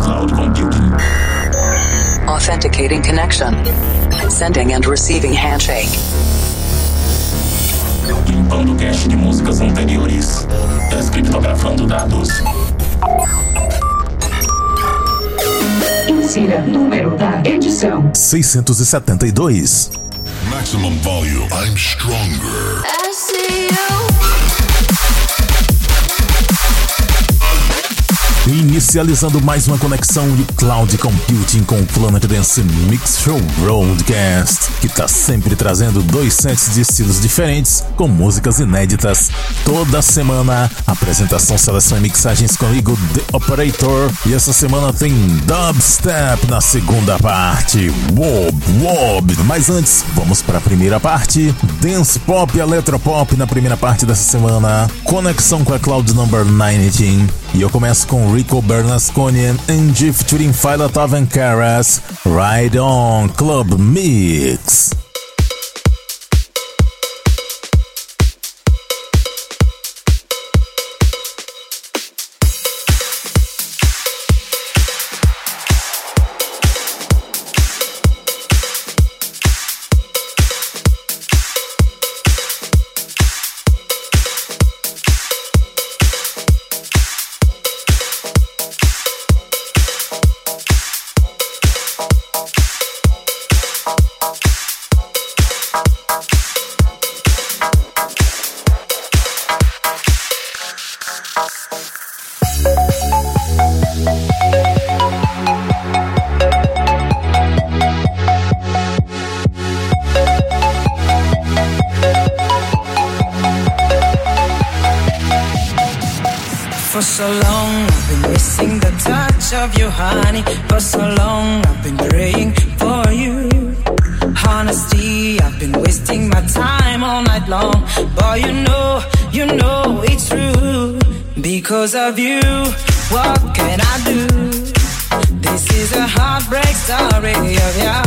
cloud computing. Authenticating connection. Sending and receiving handshake. Limpando cache de músicas anteriores. Descriptografando dados. Insira número da edição: 672. Maximum volume. I'm stronger. I see you. Inicializando mais uma conexão de cloud computing com o Planet Dance Mix Show Broadcast, que tá sempre trazendo dois sets de estilos diferentes com músicas inéditas toda semana. Apresentação, seleção e mixagens comigo, The Operator. E essa semana tem Dubstep na segunda parte. Wob, wob. Mas antes, vamos para a primeira parte. Dance Pop e Electropop na primeira parte dessa semana. Conexão com a Cloud Number 19. E eu começo com Rico Bernasconi and G featuring Phila Taven Caras. Ride On Club Mix. So long, I've been missing the touch of you, honey. For so long, I've been praying for you. Honesty, I've been wasting my time all night long. Boy, you know, you know it's true. Because of you, what can I do? This is a heartbreak story of ya.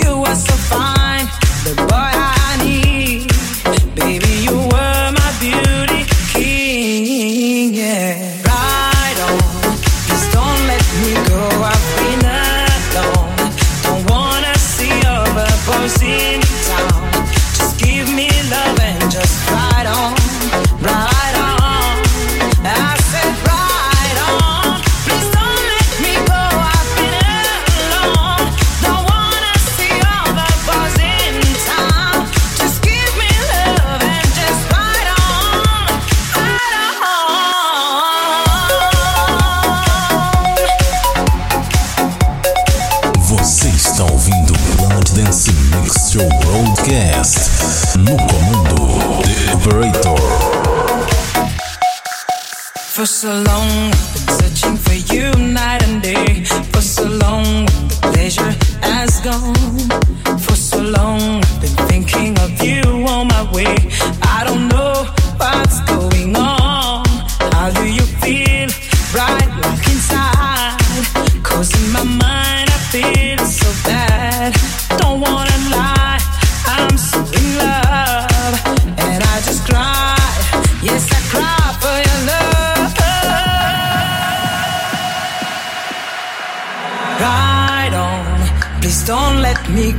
You were so fine, the boy I need. Baby, you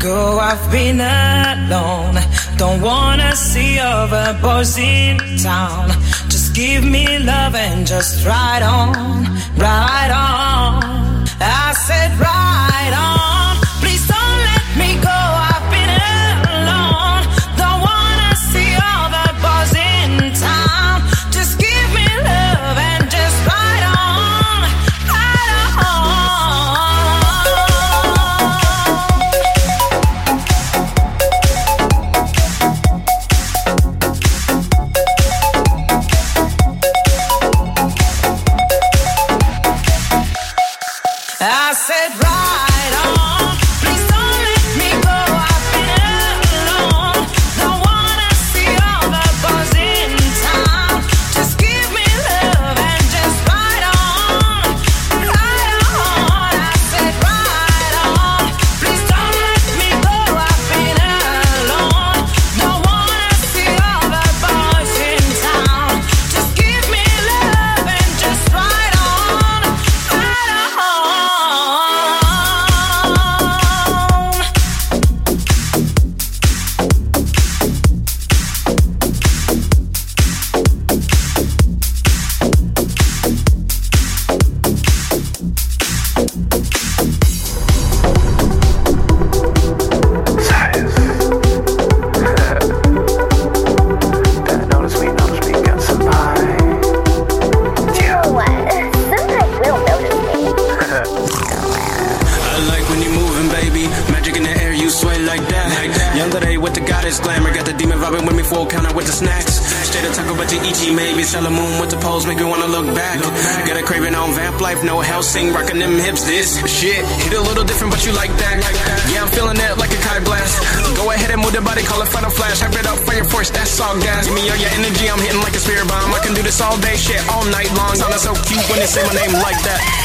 go. I've been alone. Don't wanna see other boys in town. Just give me love and just ride on, ride on. I said ride on. Me wanna look back. Look back. Got a craving on vamp life, no Hellsing, rocking them hips. This shit hit a little different, but you like that. Yeah, I'm feeling it like a kite blast. Go ahead and move the body, call it final flash. Hype it up, fire force, that's all gas. Give me all your energy, I'm hitting like a spirit bomb. I can do this all day, shit, all night long. Sounding so cute when they say my name like that.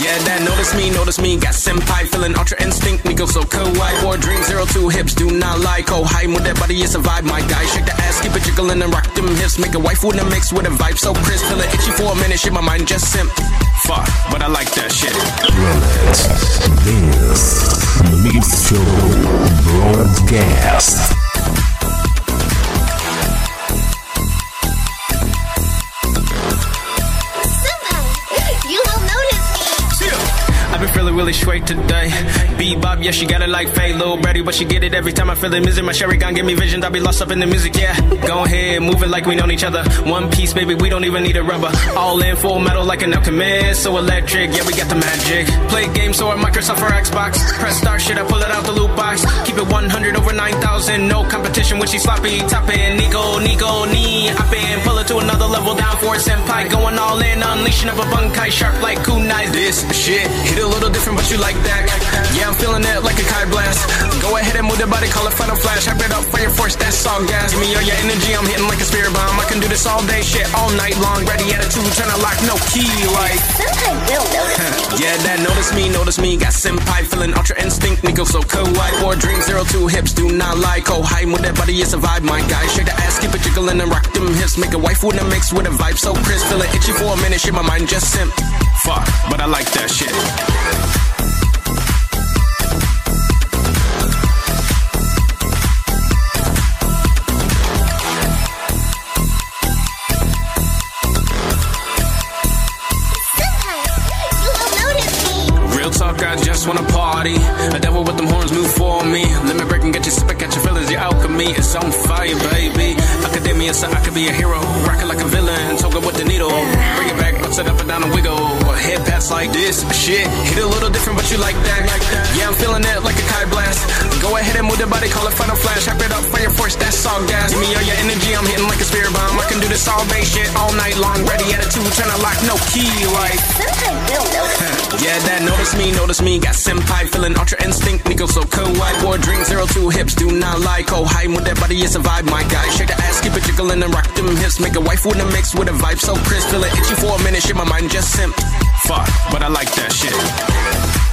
Yeah, that notice me, notice me. Got senpai feeling ultra instinct. Nico so kawaii. War dream zero two hips, do not lie. Go high with that body, it's a vibe, my guy. Shake the ass, keep it jiggling and rock them hips. Make a wife with a mix with a vibe so crisp. Feel it itchy for a minute, shit, my mind just simp. Fuck, but I like that shit. This Mix Broadcast. Really straight today. Bebop, yeah, she got it like Faye, Lil Brady, but she get it every time I feel the music. My sherry gun give me visions, I be lost up in the music, yeah. Go ahead, move it like we know each other. One piece, baby, we don't even need a rubber. All in full metal like an alchemist, so electric, yeah, we got the magic. Play games or Microsoft or Xbox. Press start shit, I pull it out the loot box. Keep it 100 over 9,000, no competition when she sloppy. Topping, Nico, Nico, knee, hopping, pull it to another level down for it, senpai. Going all in, unleashing of a bankai sharp like kunai. This shit hit a little different, but you like that. Yeah, I'm feeling it like a kite blast. Go ahead and move the body, call it final flash. Hype it up, fire force, that's all gas. Me all your energy, I'm hitting like a spirit bomb. I can do this all day, shit, all night long. Ready attitude, trying to lock, no key, like. Senpai will notice. Yeah, that notice me, notice me. Got senpai feeling ultra instinct. Nico so kawaii. War dream zero two hips, do not lie. Go high with that body, it's a vibe, my guy. Shake the ass, keep it jiggling and rock them hips. Make a wife with a mix with a vibe so crisp. Feeling itchy for a minute, shit, my mind just simp. Fuck, but I like that shit. Just wanna party. A devil with them horns move for me. Let me break and get you sipping, catch your feelings. Your alchemy is on fire, baby. Academia, so I could be a hero. Rockin' like a villain, toga with the needle. Bring it back, it up and down and wiggle. Head pass like this, shit. Hit a little different, but you like that. Yeah, I'm feeling it like a kite blast. Go ahead and move the body, call it final flash. Hype it up, fire force, that's all gas. Give me all your energy, I'm hitting like a spirit bomb. I can do this all day, shit, all night long. Ready attitude, tryna lock, no key, like. Yeah, that notice me, notice me. Got senpai feeling ultra instinct. Nico so kawaii. War drink zero two hips, do not lie. Go high with that body, it's a vibe, my guy. Shake the ass, keep it jiggling and rock them hips. Make a wife with a mix with a vibe so crisp. Feeling itchy for a minute, shit, my mind just simp. Fuck, but I like that shit.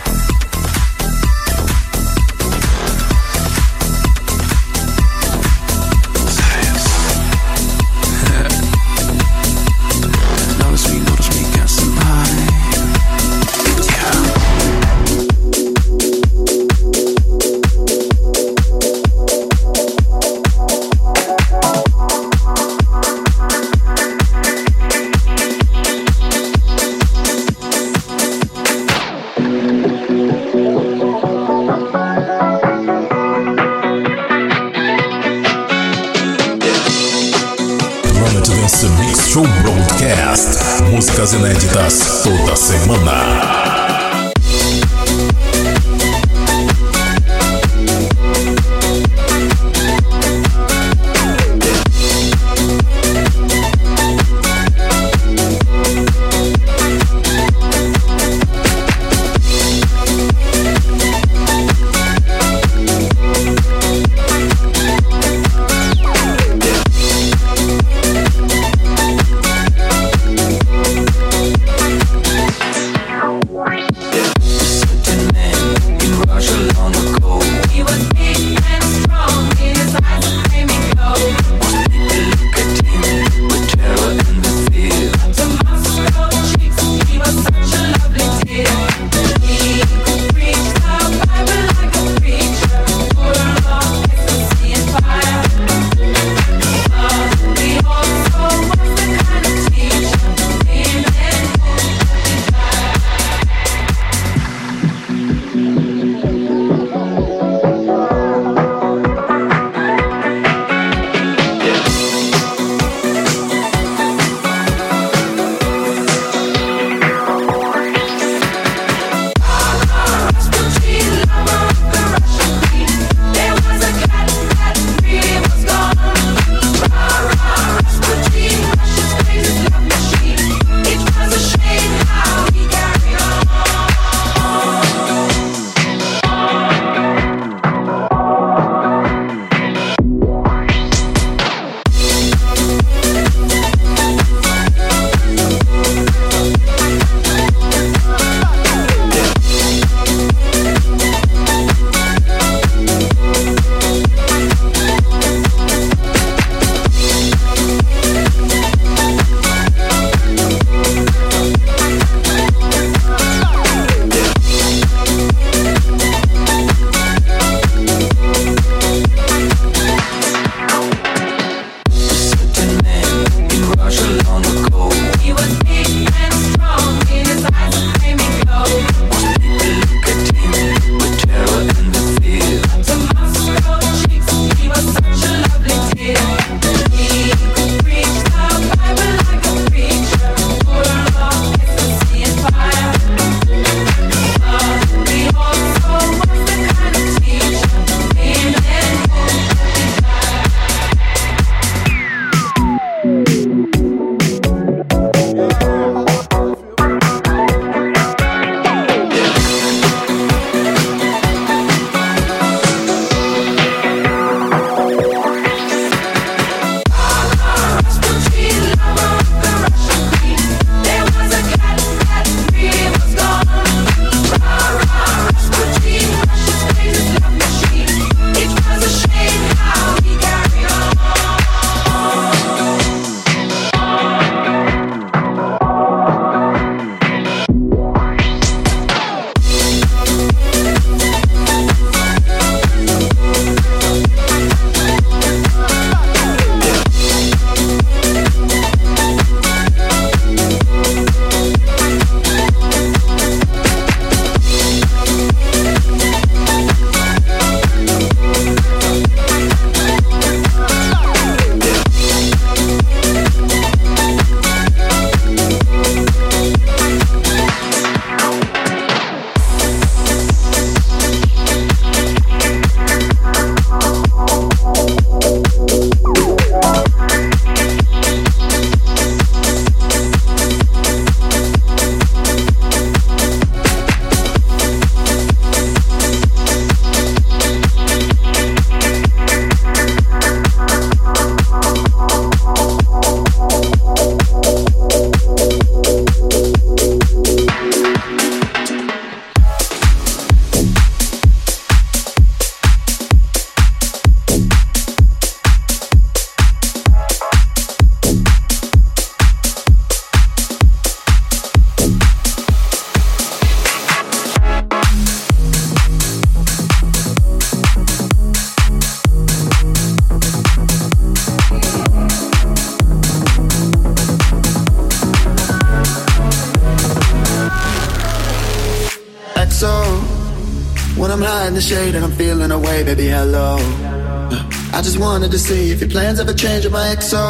If your plans ever change with my XO.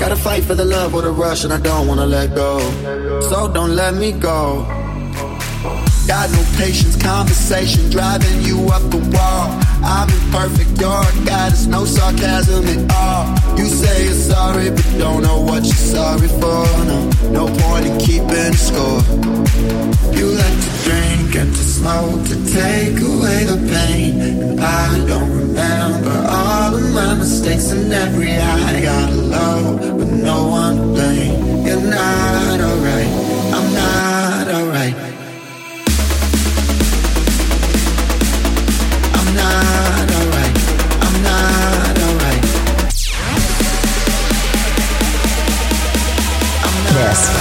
Gotta fight for the love or the rush, and I don't wanna let go. So don't let me go. Got no patience, conversation driving you up the wall. I'm imperfect, you're a goddess, no sarcasm at all. You say you're sorry, but don't know what you're sorry for. No, no point in keeping score. You like to drink and to smoke to take away the pain. And I don't remember all of my mistakes and every I got low, but no one to blame. You're not alright, I'm not alright.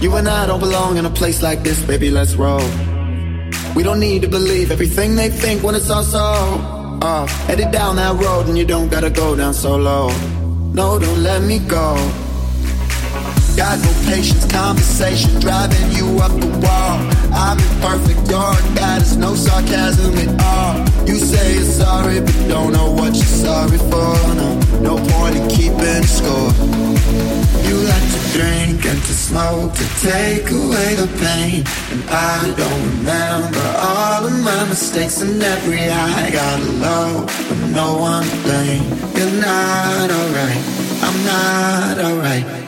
You and I don't belong in a place like this, baby. Let's roll. We don't need to believe everything they think when it's all so. Uh, headed down that road and you don't gotta go down so low. No, don't let me go. Got no patience, conversation driving you up the wall. I'm imperfect, you're a goddess, no sarcasm at all. You say you're sorry, but don't know what you're sorry for. No, no point in keeping score. You like drink and to smoke to take away the pain. And I don't remember all of my mistakes and every I got low, but no one blame. You're not alright, I'm not alright.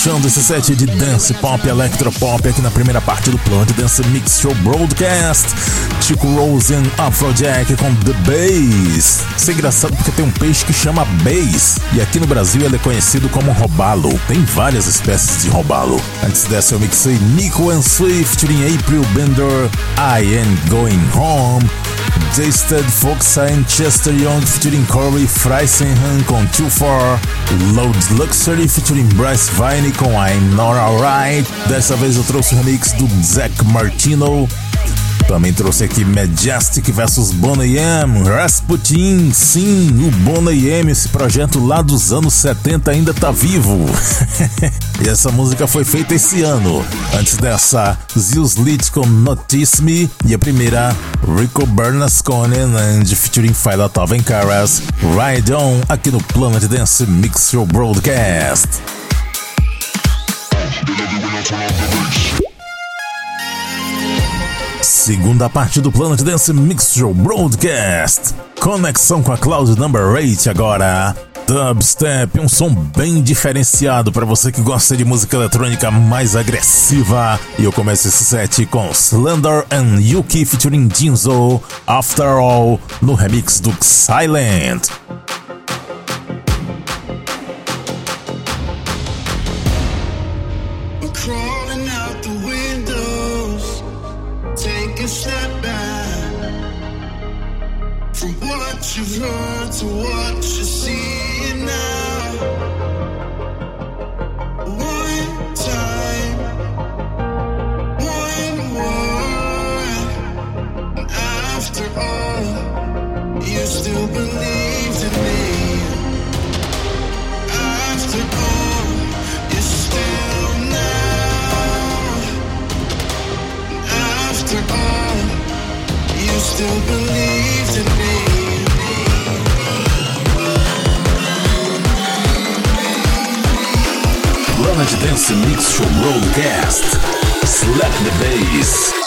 Fechando esse set de dance pop electropop aqui na primeira parte do Planet Dance Mix Show Broadcast. Chico Rose e Afrojack com The Bass. Isso é engraçado porque tem um peixe que chama Bass. E aqui no Brasil ele é conhecido como robalo. Tem várias espécies de robalo. Antes dessa eu mixei Nico and Swift em April Bender, I Am Going Home. Jasted Fox and Chester Young featuring Corey Freisenhan com Too Far, Loud Luxury featuring Bryce Vine com I'm Not Alright. Dessa vez eu trouxe o remix do Zack Martino. Também trouxe aqui Majestic vs Bonnie M, Rasputin, sim, o Bonnie M, esse projeto lá dos anos 70 ainda tá vivo. e essa música foi feita esse ano. Antes dessa, Zeus Lit com Notice Me e a primeira, Rico Bernasconi and featuring Phila Toven Caras, Ride On, aqui no Planet Dance Mix Show Broadcast. Segunda parte do Planet Dance Mix Show Broadcast. Conexão com a Cloud Number 8 agora. Dubstep, um som bem diferenciado para você que gosta de música eletrônica mais agressiva. E eu começo esse set com Slender and Yuki featuring Jinzo, After All, no remix do Silent. Mix Show Broadcast. Slap the bass.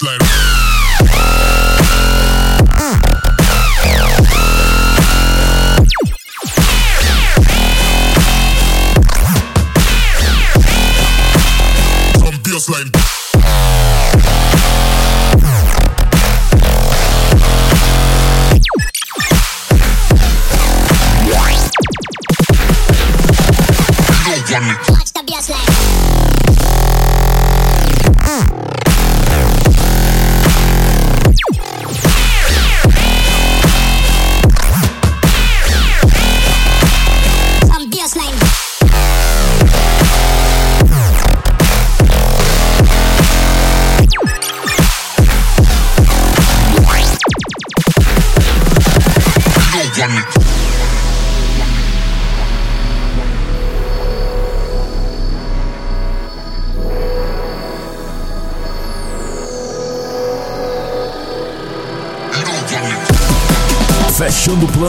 Bassline.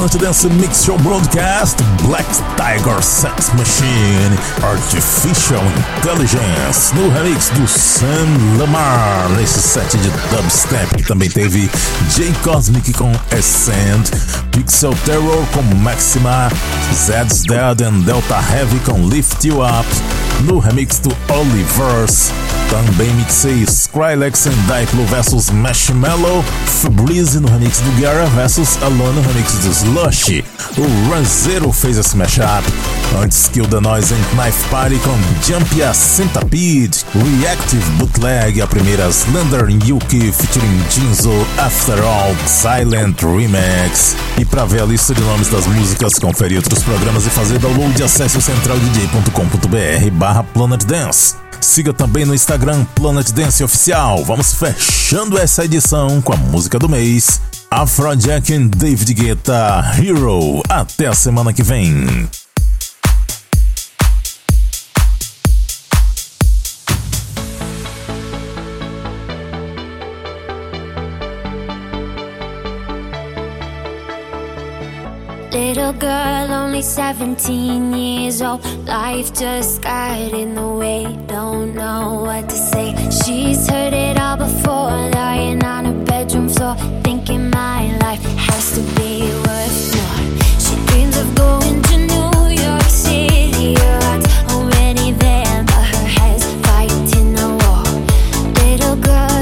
Planet Dance Mix Show Broadcast, Black Tiger Sex Machine, Artificial Intelligence, no remix do Sam Lamar, nesse set de dubstep, também teve J Cosmic com Ascend, Pixel Terror com Maxima, Zed's Dead and Delta Heavy com Lift You Up, no remix do Oliverse, também mixei Skrillex and Diplo vs Marshmallow, Fabrizi no remix do Guerra vs Alone no remix do Slush. O Ranzero fez esse mashup. Antes Kill the Noise and Knife Party com Jump a Centipede, Reactive Bootleg, a primeira Slender Yuki featuring Jinzo After All Silent Remix. E para ver a lista de nomes das músicas, conferir outros programas e fazer download, acesse o centraldj.com.br barra Planet Dance. Siga também no Instagram Planet Dance Oficial. Vamos fechando essa edição com a música do mês. Afrojack and David Guetta Hero. Até a semana que vem. Little girl, only 17 years old. Life just got in the way. Don't know what to say. She's heard it all before. Lying on her bedroom floor. Thinking my life has to be worth more. She dreams of going to New York City. Her already there, but her head's fighting a war. Little girl,